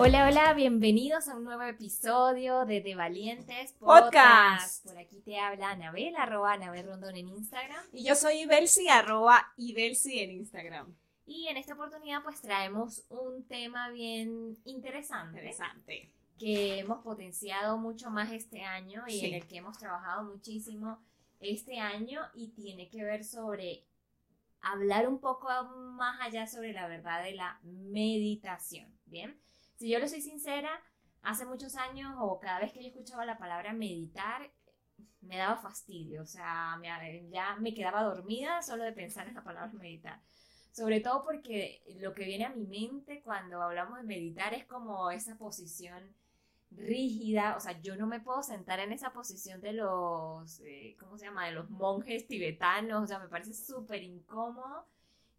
Hola, hola, bienvenidos a un nuevo episodio de De Valientes Podcast. Por aquí te habla Anabel, arroba Anabel Rondón en Instagram. Y yo soy Ibelsi, arroba Ibelsi en Instagram. Y en esta oportunidad pues traemos un tema bien interesante. Interesante. Que hemos potenciado mucho más este año y en el que hemos trabajado muchísimo este año y tiene que ver sobre hablar un poco más allá sobre la verdad de la meditación. Bien. Si yo le soy sincera, hace muchos años o cada vez que yo escuchaba la palabra meditar, me daba fastidio, o sea, ya me quedaba dormida solo de pensar en la palabra meditar. Sobre todo porque lo que viene a mi mente cuando hablamos de meditar es como esa posición rígida, o sea, yo no me puedo sentar en esa posición de los, eh, ¿cómo se llama?, de los monjes tibetanos, o sea, me parece súper incómodo.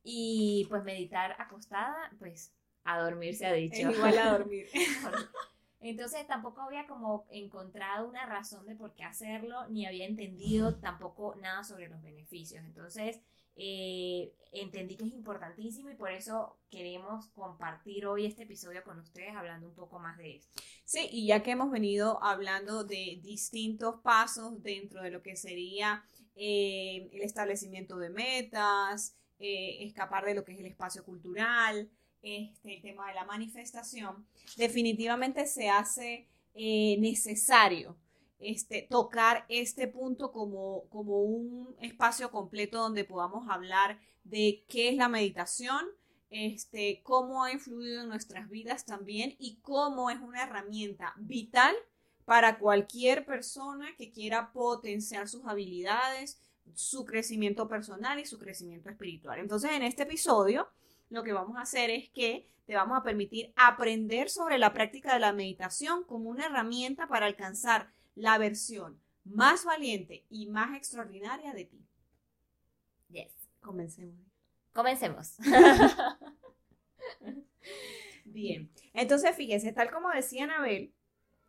Y pues meditar acostada, pues a dormir se ha dicho. igual a dormir. Entonces tampoco había como encontrado una razón de por qué hacerlo, ni había entendido tampoco nada sobre los beneficios. Entonces eh, entendí que es importantísimo y por eso queremos compartir hoy este episodio con ustedes hablando un poco más de esto. Sí, y ya que hemos venido hablando de distintos pasos dentro de lo que sería eh, el establecimiento de metas, eh, escapar de lo que es el espacio cultural, este, el tema de la manifestación, definitivamente se hace eh, necesario este, tocar este punto como, como un espacio completo donde podamos hablar de qué es la meditación, este, cómo ha influido en nuestras vidas también y cómo es una herramienta vital para cualquier persona que quiera potenciar sus habilidades, su crecimiento personal y su crecimiento espiritual. Entonces, en este episodio lo que vamos a hacer es que te vamos a permitir aprender sobre la práctica de la meditación como una herramienta para alcanzar la versión más valiente y más extraordinaria de ti. Yes. Comencemos. Comencemos. Bien. Entonces, fíjense, tal como decía Anabel,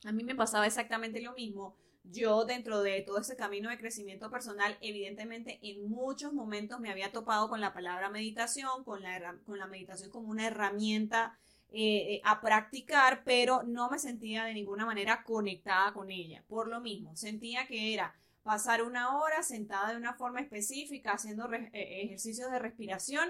a mí me pasaba exactamente lo mismo yo dentro de todo ese camino de crecimiento personal, evidentemente en muchos momentos me había topado con la palabra meditación, con la, con la meditación como una herramienta eh, eh, a practicar, pero no me sentía de ninguna manera conectada con ella. Por lo mismo, sentía que era pasar una hora sentada de una forma específica haciendo eh, ejercicios de respiración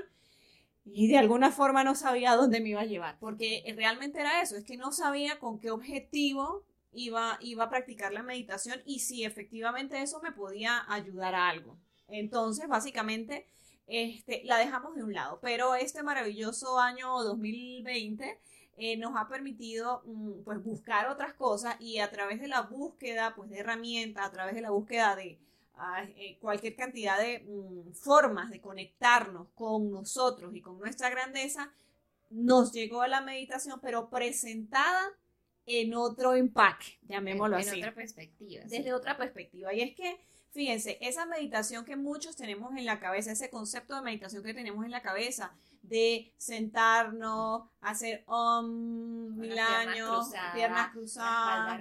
y de alguna forma no sabía dónde me iba a llevar, porque realmente era eso, es que no sabía con qué objetivo iba, iba a practicar la meditación y si efectivamente eso me podía ayudar a algo. Entonces, básicamente, este, la dejamos de un lado. Pero este maravilloso año 2020 eh, nos ha permitido mm, pues, buscar otras cosas y a través de la búsqueda pues, de herramientas, a través de la búsqueda de ah, eh, cualquier cantidad de mm, formas de conectarnos con nosotros y con nuestra grandeza, nos llegó a la meditación, pero presentada en otro empaque, llamémoslo así. En otra perspectiva. Desde otra perspectiva. Y es que, fíjense, esa meditación que muchos tenemos en la cabeza, ese concepto de meditación que tenemos en la cabeza, de sentarnos, hacer um, mil años, piernas cruzadas,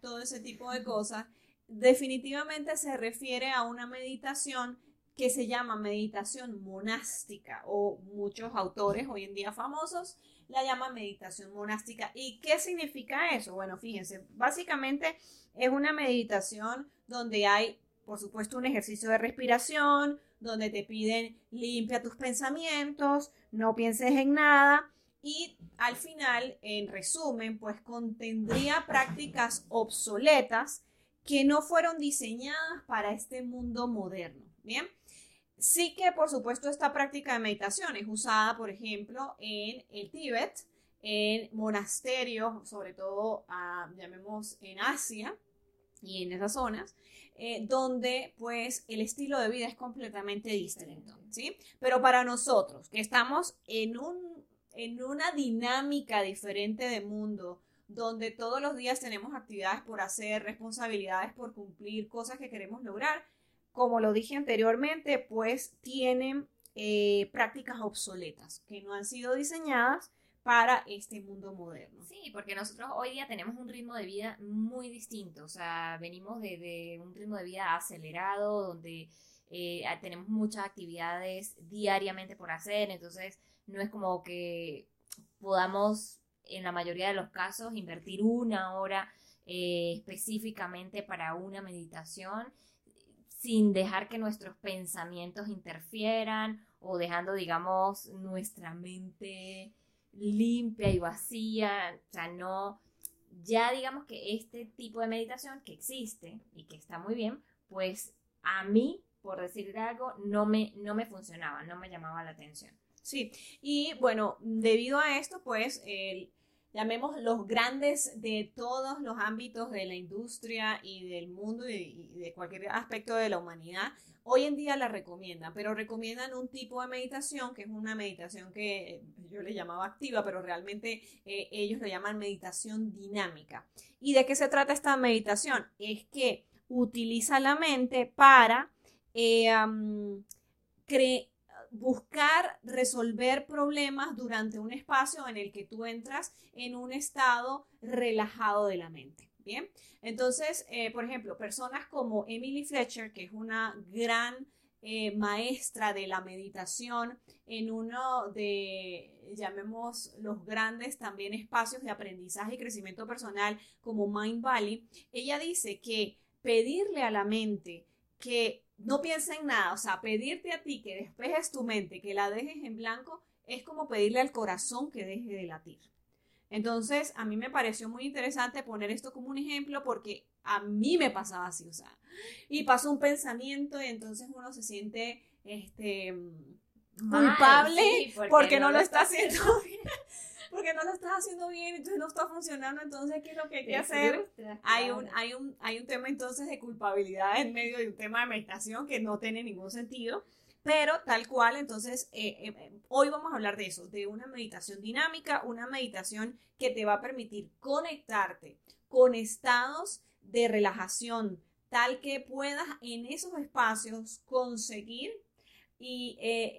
todo ese tipo de cosas, definitivamente se refiere a una meditación que se llama meditación monástica o muchos autores hoy en día famosos la llama meditación monástica. ¿Y qué significa eso? Bueno, fíjense, básicamente es una meditación donde hay, por supuesto, un ejercicio de respiración, donde te piden limpia tus pensamientos, no pienses en nada y al final, en resumen, pues contendría prácticas obsoletas que no fueron diseñadas para este mundo moderno. Bien, Sí que, por supuesto, esta práctica de meditación es usada, por ejemplo, en el Tíbet, en monasterios, sobre todo, ah, llamemos en Asia y en esas zonas, eh, donde pues el estilo de vida es completamente distinto, ¿sí? Pero para nosotros, que estamos en un en una dinámica diferente de mundo, donde todos los días tenemos actividades por hacer, responsabilidades por cumplir, cosas que queremos lograr, como lo dije anteriormente, pues tienen eh, prácticas obsoletas que no han sido diseñadas para este mundo moderno. Sí, porque nosotros hoy día tenemos un ritmo de vida muy distinto, o sea, venimos de, un ritmo de vida acelerado, donde eh, tenemos muchas actividades diariamente por hacer, entonces no es como que podamos, en la mayoría de los casos, invertir una hora eh, específicamente para una meditación sin dejar que nuestros pensamientos interfieran o dejando, digamos, nuestra mente limpia y vacía, o sea, no, ya digamos que este tipo de meditación que existe y que está muy bien, pues a mí, por decir algo, no me, no me funcionaba, no me llamaba la atención. Sí, y bueno, debido a esto, pues el llamemos los grandes de todos los ámbitos de la industria y del mundo y, de cualquier aspecto de la humanidad, hoy en día la recomiendan, pero recomiendan un tipo de meditación que es una meditación que eh, yo le llamaba activa, pero realmente eh, ellos le llaman meditación dinámica. ¿Y de qué se trata esta meditación? Es que utiliza la mente para eh, buscar resolver problemas durante un espacio en el que tú entras en un estado relajado de la mente. Bien, entonces, eh, por ejemplo, personas como Emily Fletcher, que es una gran eh, maestra de la meditación en uno de, llamemos, los grandes también espacios de aprendizaje y crecimiento personal como Mind Valley, ella dice que pedirle a la mente que no piensa en nada, o sea, pedirte a ti que despejes tu mente, que la dejes en blanco, es como pedirle al corazón que deje de latir. Entonces, a mí me pareció muy interesante poner esto como un ejemplo porque a mí me pasaba así, o sea, y pasó un pensamiento y entonces uno se siente este culpable porque, no, lo está haciendo bien porque no lo estás haciendo bien, entonces no está funcionando, entonces ¿qué es lo que hay que hacer? Hay un, hay, un, hay un tema entonces de culpabilidad en medio de un tema de meditación que no tiene ningún sentido. Pero tal cual, entonces, eh, eh, eh, hoy vamos a hablar de eso, de una meditación dinámica, una meditación que te va a permitir conectarte con estados de relajación, tal que puedas en esos espacios conseguir y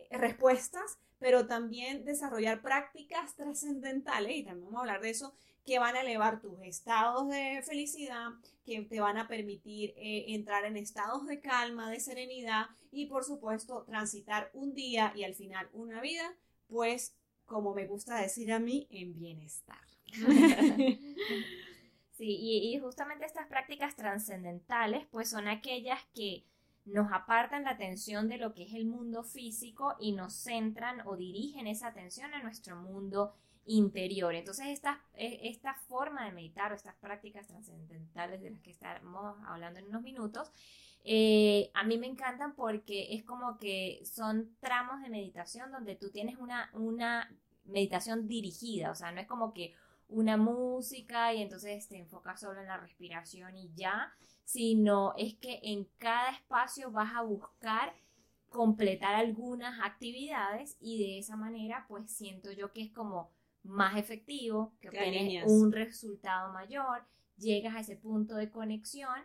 respuestas pero también desarrollar prácticas trascendentales, y también vamos a hablar de eso, que van a elevar tus estados de felicidad, que te van a permitir eh, entrar en estados de calma, de serenidad y por supuesto transitar un día y al final una vida, pues como me gusta decir a mí, en bienestar. Sí, y, y justamente estas prácticas trascendentales, pues son aquellas que nos apartan la atención de lo que es el mundo físico y nos centran o dirigen esa atención a nuestro mundo interior. Entonces, esta, e, esta forma de meditar o estas prácticas trascendentales de las que estamos hablando en unos minutos, eh, a mí me encantan porque es como que son tramos de meditación donde tú tienes una, una meditación dirigida, o sea, no es como que una música y entonces te enfocas solo en la respiración y ya, sino es que en cada espacio vas a buscar completar algunas actividades y de esa manera pues siento yo que es como más efectivo, que obtienes un resultado mayor, llegas a ese punto de conexión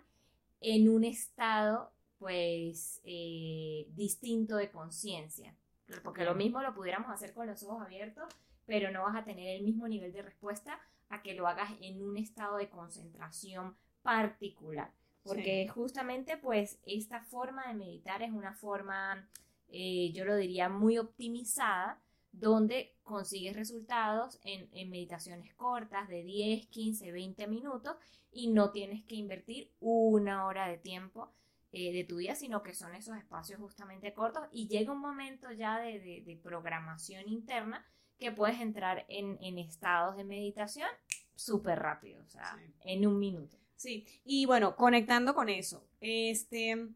en un estado pues eh, distinto de conciencia. Porque lo mismo lo pudiéramos hacer con los ojos abiertos, pero no vas a tener el mismo nivel de respuesta a que lo hagas en un estado de concentración particular. Porque justamente pues esta forma de meditar es una forma, eh, yo lo diría, muy optimizada, donde consigues resultados en, meditaciones cortas de 10, 15, 20 minutos y no tienes que invertir una hora de tiempo eh, de tu día, sino que son esos espacios justamente cortos y llega un momento ya de, programación interna que puedes entrar en, estados de meditación súper rápido, o sea, en un minuto. Sí, y bueno, conectando con eso, este,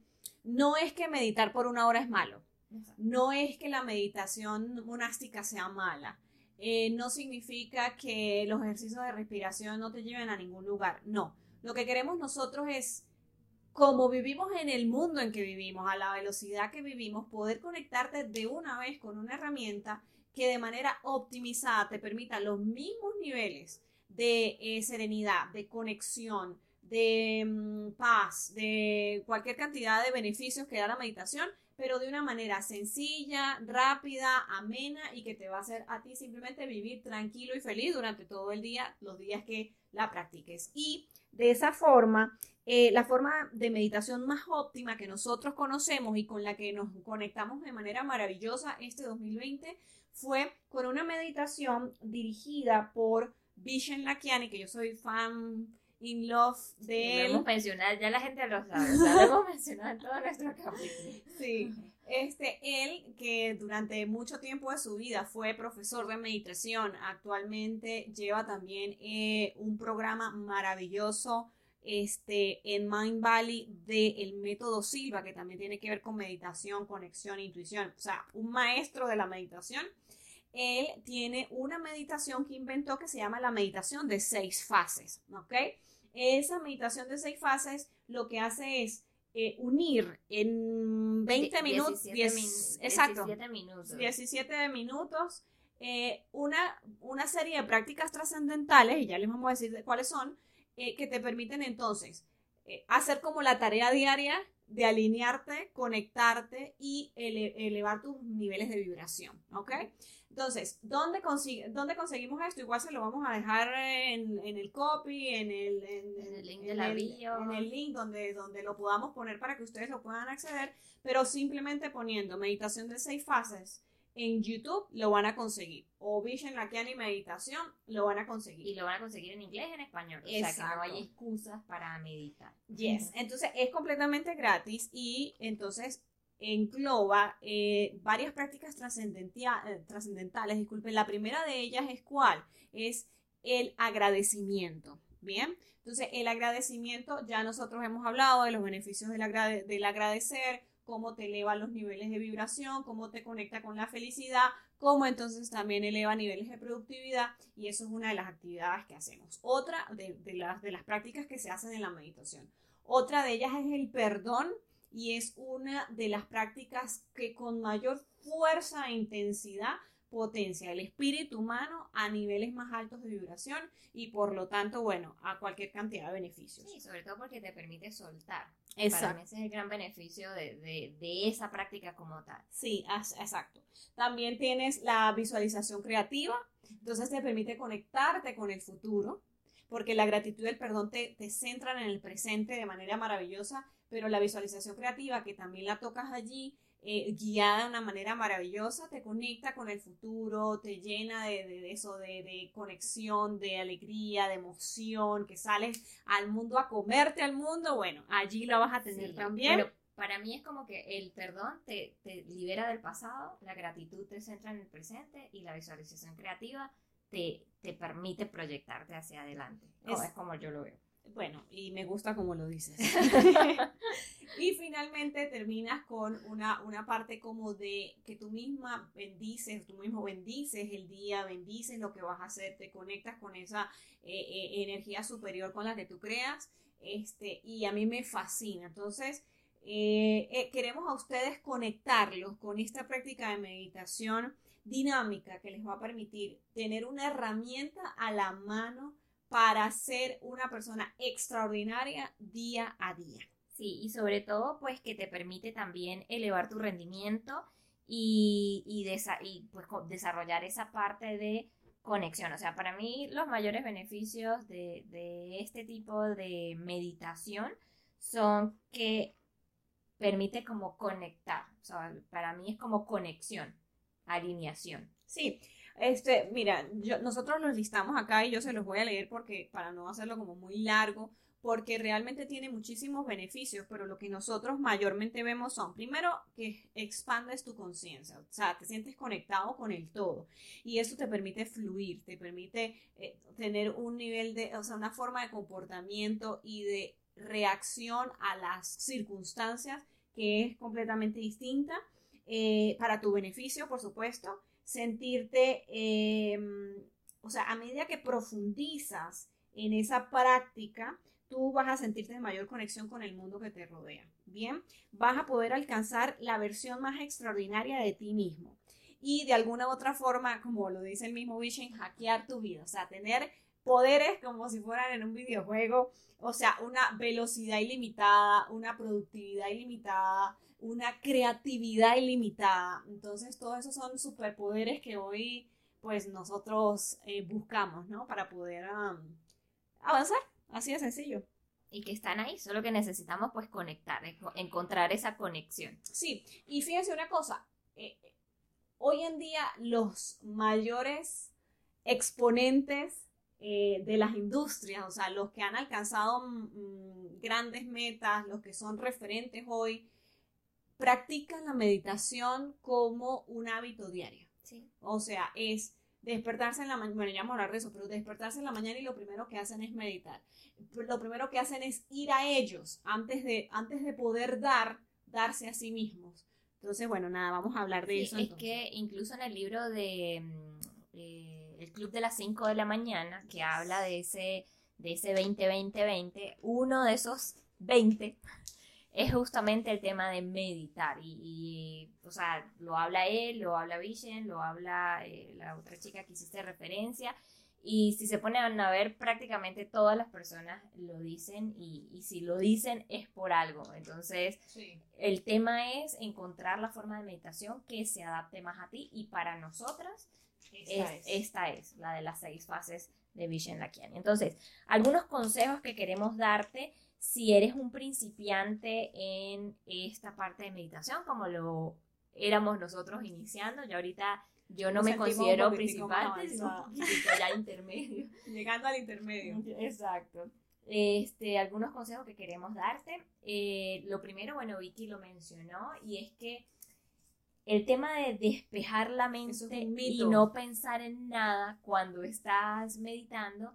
no es que meditar por una hora es malo, no es que la meditación monástica sea mala, eh, no significa que los ejercicios de respiración no te lleven a ningún lugar, no, lo que queremos nosotros es, como vivimos en el mundo en que vivimos, a la velocidad que vivimos, poder conectarte de una vez con una herramienta que de manera optimizada te permita los mismos niveles de eh, serenidad, de conexión, de mm, paz, de cualquier cantidad de beneficios que da la meditación, pero de una manera sencilla, rápida, amena y que te va a hacer a ti simplemente vivir tranquilo y feliz durante todo el día, los días que la practiques. Y de esa forma, eh, la forma de meditación más óptima que nosotros conocemos y con la que nos conectamos de manera maravillosa este 2020 fue con una meditación dirigida por Vishen Lakiani, que yo soy fan in love de él. Lo hemos mencionado, ya la gente lo sabe, lo hemos mencionado en todo nuestro capítulo. Sí, este, él que durante mucho tiempo de su vida fue profesor de meditación, actualmente lleva también eh, un programa maravilloso este, en Mind Valley del método Silva, que también tiene que ver con meditación, conexión, intuición, o sea, un maestro de la meditación. Él tiene una meditación que inventó que se llama la meditación de seis fases, ¿ok? Esa meditación de seis fases lo que hace es eh, unir en 20 minutos, 17 minutos, 17 minutos eh, una, una serie de prácticas trascendentales, y ya les vamos a decir cuáles son, eh, que te permiten entonces hacer como la tarea diaria de alinearte, conectarte y elevar tus niveles de vibración, ¿ok? Entonces, ¿dónde, ¿dónde conseguimos esto? Igual se lo vamos a dejar en, el copy, en el, link de la bio. En el link donde, donde lo podamos poner para que ustedes lo puedan acceder, pero simplemente poniendo meditación de seis fases en YouTube lo van a conseguir. O Vision Lakiani Meditación lo van a conseguir. Y lo van a conseguir en inglés y en español. O sea que no hay excusas para meditar. Yes. Entonces es completamente gratis y entonces engloba eh, varias prácticas eh, trascendentales. Disculpen, la primera de ellas es cuál? Es el agradecimiento. Bien, entonces el agradecimiento, ya nosotros hemos hablado de los beneficios del, del agradecer, cómo te eleva los niveles de vibración, cómo te conecta con la felicidad, cómo entonces también eleva niveles de productividad y eso es una de las actividades que hacemos. Otra de, las, de las prácticas que se hacen en la meditación. Otra de ellas es el perdón y es una de las prácticas que con mayor fuerza e intensidad potencia el espíritu humano a niveles más altos de vibración y por lo tanto, bueno, a cualquier cantidad de beneficios. Sí, sobre todo porque te permite soltar. Exacto. Para mí ese es el gran beneficio de, de, de esa práctica como tal. Sí, exacto. También tienes la visualización creativa, entonces te permite conectarte con el futuro, porque la gratitud y el perdón te, te centran en el presente de manera maravillosa pero la visualización creativa, que también la tocas allí, eh, guiada de una manera maravillosa, te conecta con el futuro, te llena de, eso, de, conexión, de alegría, de emoción, que sales al mundo a comerte al mundo, bueno, allí lo vas a tener también. Pero para mí es como que el perdón te, libera del pasado, la gratitud te centra en el presente y la visualización creativa te, te permite proyectarte hacia adelante. es como yo lo veo. Bueno, y me gusta como lo dices. y finalmente terminas con una, una parte como de que tú misma bendices, tú mismo bendices el día, bendices lo que vas a hacer, te conectas con esa eh, eh, energía superior con la que tú creas. Este, y a mí me fascina. Entonces, eh, queremos a ustedes conectarlos con esta práctica de meditación dinámica que les va a permitir tener una herramienta a la mano para ser una persona extraordinaria día a día. Sí, y sobre todo pues que te permite también elevar tu rendimiento y, y, pues, desarrollar esa parte de conexión. O sea, para mí los mayores beneficios de, de este tipo de meditación son que permite como conectar. O sea, para mí es como conexión, alineación. Sí, este, mira, yo, nosotros los listamos acá y yo se los voy a leer porque para no hacerlo como muy largo, porque realmente tiene muchísimos beneficios, pero lo que nosotros mayormente vemos son, primero, que expandes tu conciencia, o sea, te sientes conectado con el todo y eso te permite fluir, te permite eh, tener un nivel de, o sea, una forma de comportamiento y de reacción a las circunstancias que es completamente distinta eh, para tu beneficio, por supuesto sentirte, em, o sea, a medida que profundizas en esa práctica, tú vas a sentirte de mayor conexión con el mundo que te rodea. Bien, vas a poder alcanzar la versión más extraordinaria de ti mismo. y de alguna u otra forma, como lo dice el mismo Vision, hackear tu vida, o sea, tener poderes como si fueran en un videojuego, o sea, una velocidad ilimitada, una productividad ilimitada, una creatividad ilimitada. Entonces, todos esos son superpoderes que hoy, pues, nosotros eh, buscamos, ¿no? Para poder avanzar. Así de sencillo. Y que están ahí, solo que necesitamos, pues, conectar, encontrar esa conexión. Sí, y fíjense una cosa. Eh, hoy en día, los mayores exponentes eh, de las industrias, o sea, los que han alcanzado mm, grandes metas, los que son referentes hoy, practican la meditación como un hábito diario. O sea, es despertarse en la mañana, bueno, ya vamos a hablar de eso, pero despertarse en la mañana y lo primero que hacen es meditar. Lo primero que hacen es ir a ellos antes de, antes de poder dar, darse a sí mismos. Entonces, bueno, nada, vamos a hablar de eso. Es que incluso en el libro de... Mm, eh, el Club de las 5 de la mañana, que habla de ese, de ese 20-20-20, uno de esos 20 es justamente el tema de meditar. Y, o sea, lo habla él, lo habla Vision, lo habla eh, la otra chica que hiciste referencia. Y si se ponen a ver, prácticamente todas las personas lo dicen y, si lo dicen es por algo. Entonces, el tema es encontrar la forma de meditación que se adapte más a ti y para nosotras esta es. la de las seis fases de Vishen Lakiani. Entonces, algunos consejos que queremos darte si eres un principiante en esta parte de meditación, como lo éramos nosotros iniciando. Yo ahorita yo no me considero principante, sino un ya intermedio. Llegando al intermedio. Exacto. Este, algunos consejos que queremos darte. Eh, lo primero, bueno, Vicky lo mencionó, y es que el tema de despejar la mente y no pensar en nada cuando estás meditando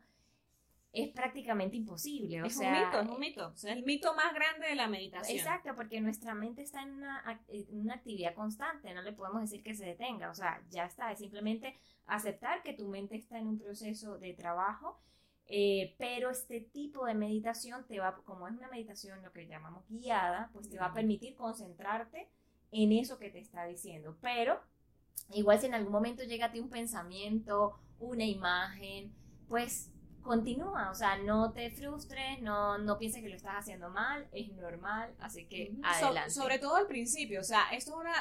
es prácticamente imposible. O es sea, un mito, es un mito. es el mito más grande de la meditación. Exacto, porque nuestra mente está en una, una, actividad constante, no le podemos decir que se detenga, o sea, ya está, es simplemente aceptar que tu mente está en un proceso de trabajo, eh, pero este tipo de meditación te va, como es una meditación lo que llamamos guiada, pues te va a permitir concentrarte en eso que te está diciendo. Pero igual si en algún momento llega a ti un pensamiento, una imagen, pues continúa, o sea, no te frustres, no, no pienses que lo estás haciendo mal, es normal, así que adelante. sobre todo al principio, o sea, esto es una,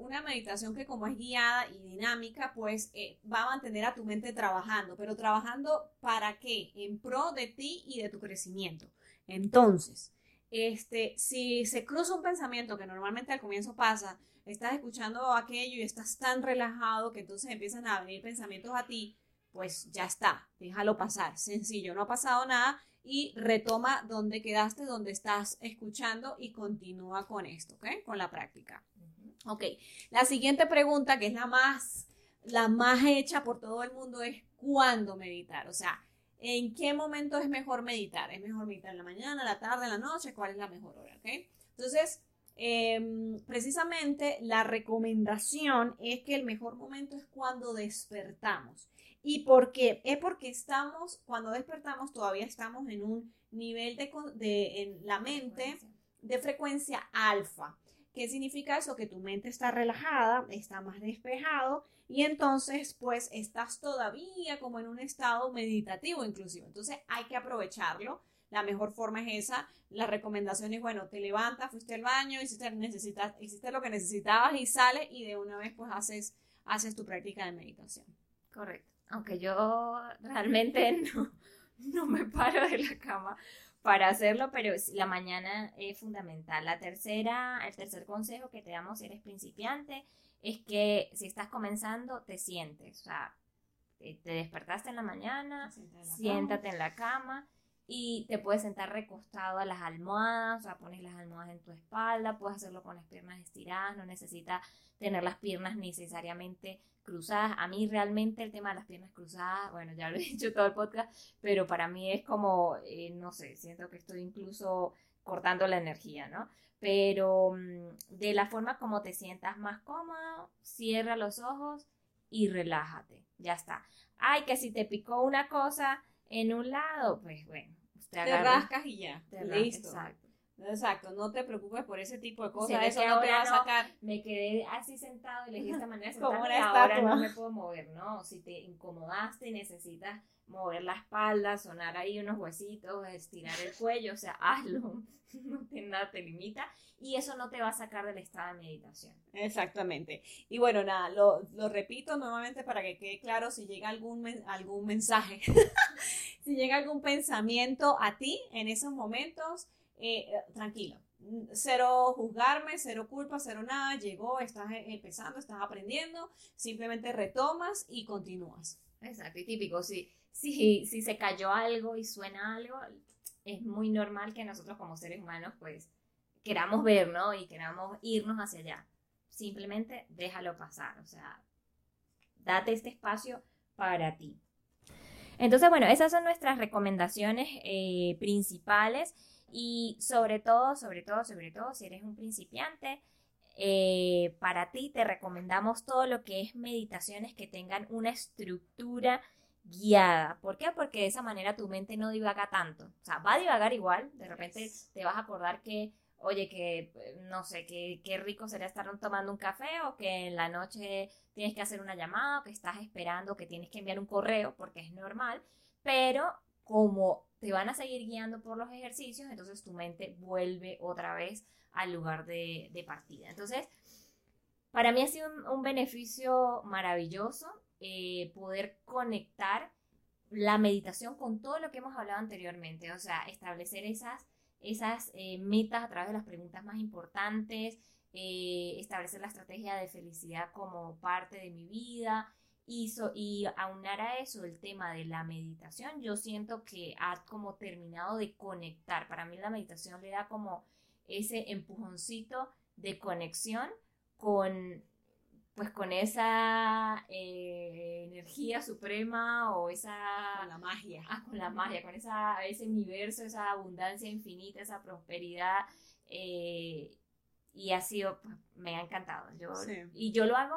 una meditación que como es guiada y dinámica, pues eh, va a mantener a tu mente trabajando, pero trabajando para qué? En pro de ti y de tu crecimiento. Entonces, este, si se cruza un pensamiento que normalmente al comienzo pasa, estás escuchando aquello y estás tan relajado que entonces empiezan a venir pensamientos a ti, pues ya está, déjalo pasar, sencillo, no ha pasado nada y retoma donde quedaste, donde estás escuchando y continúa con esto, ¿ok? Con la práctica. Ok, la siguiente pregunta, que es la más, la más hecha por todo el mundo, es ¿cuándo meditar? O sea, en qué momento es mejor meditar. ¿Es mejor meditar en la mañana, en la tarde, en la noche? ¿Cuál es la mejor hora? Entonces, em, precisamente la recomendación es que el mejor momento es cuando despertamos. ¿Y por qué? Es porque estamos, cuando despertamos, todavía estamos en un nivel de, de en la mente de frecuencia alfa. ¿Qué significa eso? Que tu mente está relajada, está más despejado y entonces pues estás todavía como en un estado meditativo inclusive. Entonces hay que aprovecharlo. La mejor forma es esa. La recomendación es, bueno, te levantas, fuiste al baño, hiciste, necesitas, hiciste lo que necesitabas y sales y de una vez pues haces, haces tu práctica de meditación. Correcto. Aunque yo realmente no, no me paro de la cama para hacerlo, pero la mañana es fundamental. La tercera, el tercer consejo que te damos si eres principiante es que si estás comenzando, te sientes. O sea, te despertaste en la mañana, siéntate en la cama y te puedes sentar recostado a las almohadas, o sea, pones las almohadas en tu espalda, puedes hacerlo con las piernas estiradas, no necesitas tener las piernas necesariamente cruzadas. A mí realmente el tema de las piernas cruzadas, bueno, ya lo he dicho todo el podcast, pero para mí es como, eh, no sé, siento que estoy incluso cortando la energía, ¿no? Pero mm, de la forma como te sientas más cómodo, cierra los ojos y relájate, ya está. Ay, que si te picó una cosa en un lado, pues bueno, te, rascas y ya, te listo. Exacto. Exacto, no te preocupes por ese tipo de cosas, eso no te va a sacar. me quedé así sentado y le dije esta manera de sentarme y ahora no me puedo mover, ¿no? Si te incomodaste y necesitas mover la espalda, sonar ahí unos huesitos, estirar el cuello, o sea, hazlo, no te, nada te limita y eso no te va a sacar del estado de meditación. Exactamente. Y bueno, nada, lo, lo repito nuevamente para que quede claro si llega algún, algún mensaje, si llega algún pensamiento a ti en esos momentos, eh, tranquilo. Cero juzgarme, cero culpa, cero nada, llegó, estás empezando, estás aprendiendo, simplemente retomas y continúas. Exacto, y típico, si, si, si se cayó algo y suena algo, es muy normal que nosotros como seres humanos pues queramos ver, ¿no? Y queramos irnos hacia allá. Simplemente déjalo pasar, o sea, date este espacio para ti. Entonces, bueno, esas son nuestras recomendaciones eh, principales y sobre todo, sobre todo, sobre todo, si eres un principiante, eh, para ti te recomendamos todo lo que es meditaciones que tengan una estructura guiada. ¿Por qué? Porque de esa manera tu mente no divaga tanto. O sea, va a divagar igual. De repente te vas a acordar que, oye, que no sé, que qué rico sería estar tomando un café o que en la noche tienes que hacer una llamada o que estás esperando, que tienes que enviar un correo porque es normal. Pero como te van a seguir guiando por los ejercicios, entonces tu mente vuelve otra vez al lugar de, partida. Entonces, para mí ha sido un beneficio maravilloso eh, poder conectar la meditación con todo lo que hemos hablado anteriormente, o sea, establecer esas, esas eh, metas a través de las preguntas más importantes, eh, establecer la estrategia de felicidad como parte de mi vida y, y aunar a eso el tema de la meditación, yo siento que ha como terminado de conectar. Para mí la meditación le da como ese empujoncito de conexión con pues con esa eh, energía suprema o esa... Con la magia. Ah, con la magia, con esa, ese universo, esa abundancia infinita, esa prosperidad. Eh, y ha sido, pues, me ha encantado. Yo, Y yo lo hago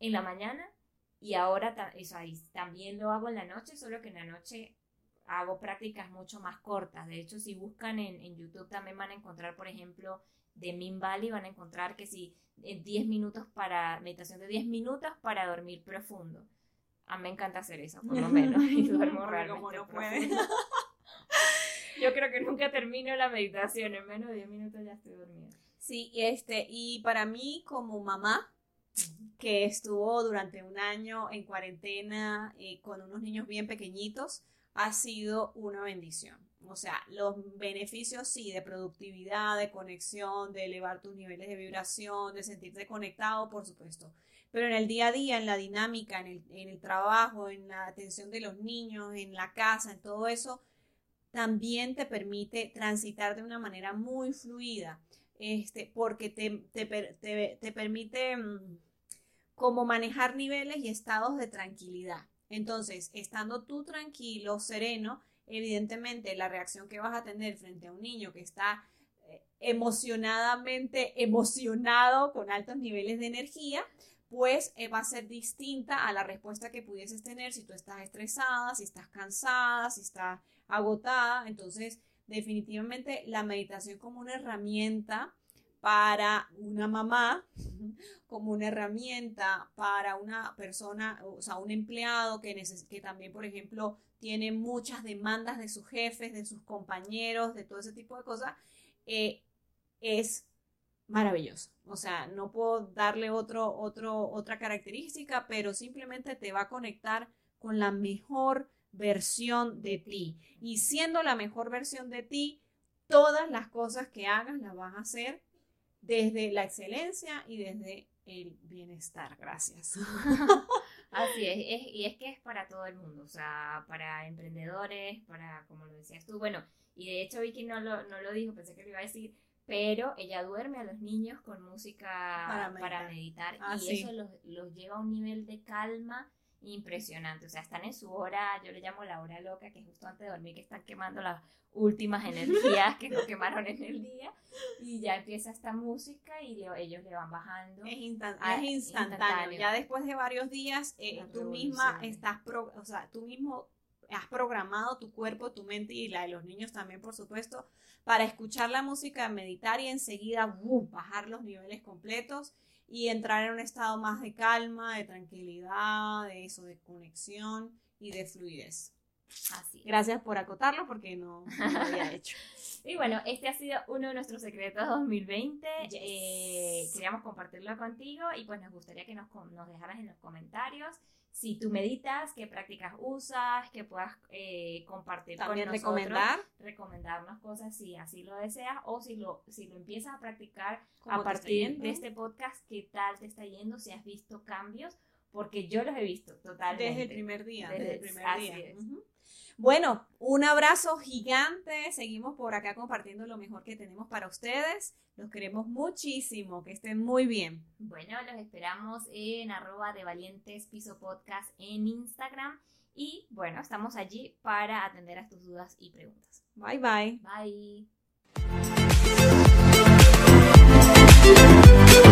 en la mañana y ahora también lo hago en la noche, solo que en la noche hago prácticas mucho más cortas. De hecho, si buscan en, en YouTube también van a encontrar, por ejemplo, de Min Valley, van a encontrar que si 10 minutos para, meditación de 10 minutos para dormir profundo. A mí me encanta hacer eso, por lo menos, y duermo realmente no profundo. Yo creo que nunca termino la meditación, en menos de 10 minutos ya estoy dormida. Sí, este, y para mí como mamá, que estuvo durante un año en cuarentena eh, con unos niños bien pequeñitos, ha sido una bendición. O sea, los beneficios sí de productividad, de conexión, de elevar tus niveles de vibración, de sentirte conectado, por supuesto. Pero en el día a día, en la dinámica, en el, en el trabajo, en la atención de los niños, en la casa, en todo eso, también te permite transitar de una manera muy fluida, este, porque te, te, te permite mm, como manejar niveles y estados de tranquilidad. Entonces, estando tú tranquilo, sereno, evidentemente la reacción que vas a tener frente a un niño que está eh, emocionadamente emocionado con altos niveles de energía, pues eh, va a ser distinta a la respuesta que pudieses tener si tú estás estresada, si estás cansada, si estás agotada. Entonces, definitivamente la meditación como una herramienta para una mamá, como una herramienta para una persona, o sea, un empleado que, que también, por ejemplo, tiene muchas demandas de sus jefes, de sus compañeros, de todo ese tipo de cosas, eh, es maravilloso. O sea, no puedo darle otro, otro, otra característica, pero simplemente te va a conectar con la mejor versión de ti. Y siendo la mejor versión de ti, todas las cosas que hagas las vas a hacer desde la excelencia y desde el bienestar. Gracias. Así es, y es que es para todo el mundo, o sea, para emprendedores, para, como lo decías tú, bueno, y de hecho Vicky no lo, no lo dijo, pensé que lo iba a decir, pero ella duerme a los niños con música para meditar, ah, y eso los, los lleva a un nivel de calma impresionante. O sea, están en su hora, yo le llamo la hora loca, que es justo antes de dormir, que están quemando las últimas energías que no quemaron en el día. Y ya empieza esta música y ellos le van bajando. Es, instantáneo. Ya después de varios días, eh, tú misma estás, o sea, tú mismo has programado tu cuerpo, tu mente y la de los niños también, por supuesto, para escuchar la música, meditar y enseguida bajar los niveles completos y entrar en un estado más de calma, de tranquilidad, de eso, de conexión y de fluidez. Así. Gracias por acotarlo porque no, lo había hecho. Y bueno, este ha sido uno de nuestros secretos 2020. Eh, queríamos compartirlo contigo y pues nos gustaría que nos, nos dejaras en los comentarios si tú meditas, qué prácticas usas, que puedas eh, compartir También con nosotros, recomendar. recomendarnos cosas si así lo deseas o si lo, si lo empiezas a practicar a partir de este podcast, qué tal te está yendo, si has visto cambios, porque yo los he visto totalmente. Desde el primer día, desde, el primer día. Bueno, un abrazo gigante. Seguimos por acá compartiendo lo mejor que tenemos para ustedes. Los queremos muchísimo. Que estén muy bien. Bueno, los esperamos en arroba de valientes piso podcast en Instagram. Y bueno, estamos allí para atender a tus dudas y preguntas. Bye bye. Bye.